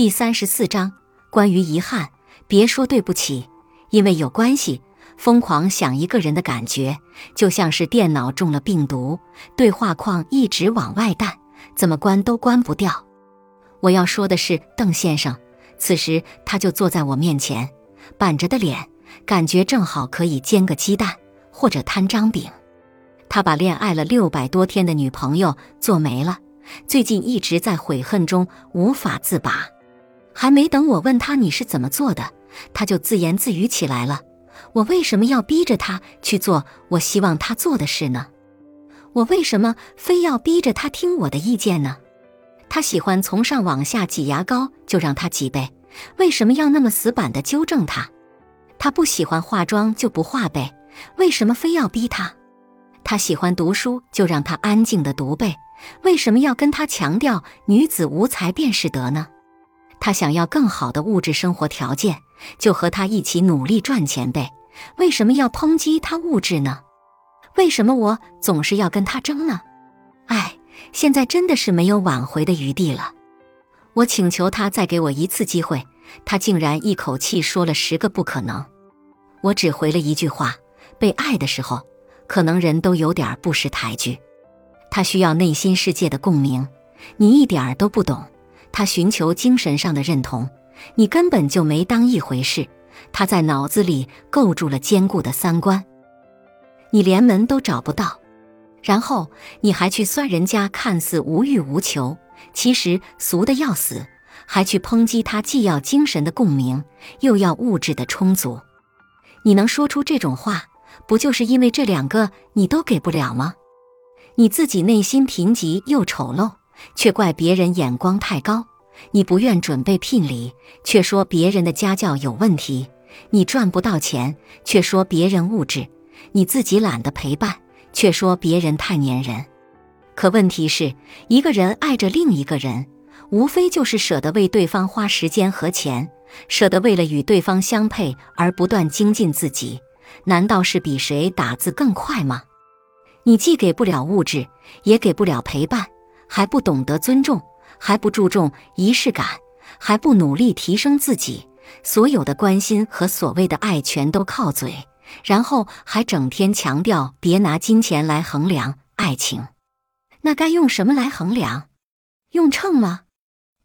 第三十四章关于遗憾，别说对不起，因为有关系。疯狂想一个人的感觉，就像是电脑中了病毒，对话框一直往外弹，怎么关都关不掉。我要说的是邓先生，此时他就坐在我面前，板着的脸，感觉正好可以煎个鸡蛋或者摊张饼。他把恋爱了六百多天的女朋友做没了，最近一直在悔恨中无法自拔。还没等我问他你是怎么做的，他就自言自语起来了。我为什么要逼着他去做我希望他做的事呢？我为什么非要逼着他听我的意见呢？他喜欢从上往下挤牙膏，就让他挤呗。为什么要那么死板的纠正他？他不喜欢化妆就不化呗。为什么非要逼他？他喜欢读书，就让他安静的读呗。为什么要跟他强调女子无才便是德呢？他想要更好的物质生活条件，就和他一起努力赚钱呗。为什么要抨击他物质呢？为什么我总是要跟他争呢？哎，现在真的是没有挽回的余地了。我请求他再给我一次机会，他竟然一口气说了十个不可能。我只回了一句话：被爱的时候，可能人都有点不识抬举。他需要内心世界的共鸣，你一点儿都不懂。他寻求精神上的认同，你根本就没当一回事。他在脑子里构筑了坚固的三观，你连门都找不到。然后你还去酸人家看似无欲无求，其实俗的要死，还去抨击他既要精神的共鸣，又要物质的充足。你能说出这种话，不就是因为这两个你都给不了吗？你自己内心贫瘠又丑陋。却怪别人眼光太高，你不愿准备聘礼，却说别人的家教有问题；你赚不到钱，却说别人物质；你自己懒得陪伴，却说别人太粘人。可问题是，一个人爱着另一个人，无非就是舍得为对方花时间和钱，舍得为了与对方相配而不断精进自己，难道是比谁打字更快吗？你既给不了物质，也给不了陪伴。还不懂得尊重，还不注重仪式感，还不努力提升自己，所有的关心和所谓的爱全都靠嘴，然后还整天强调别拿金钱来衡量爱情，那该用什么来衡量？用秤吗？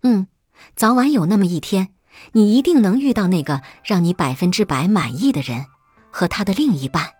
嗯，早晚有那么一天，你一定能遇到那个让你百分之百满意的人和他的另一半。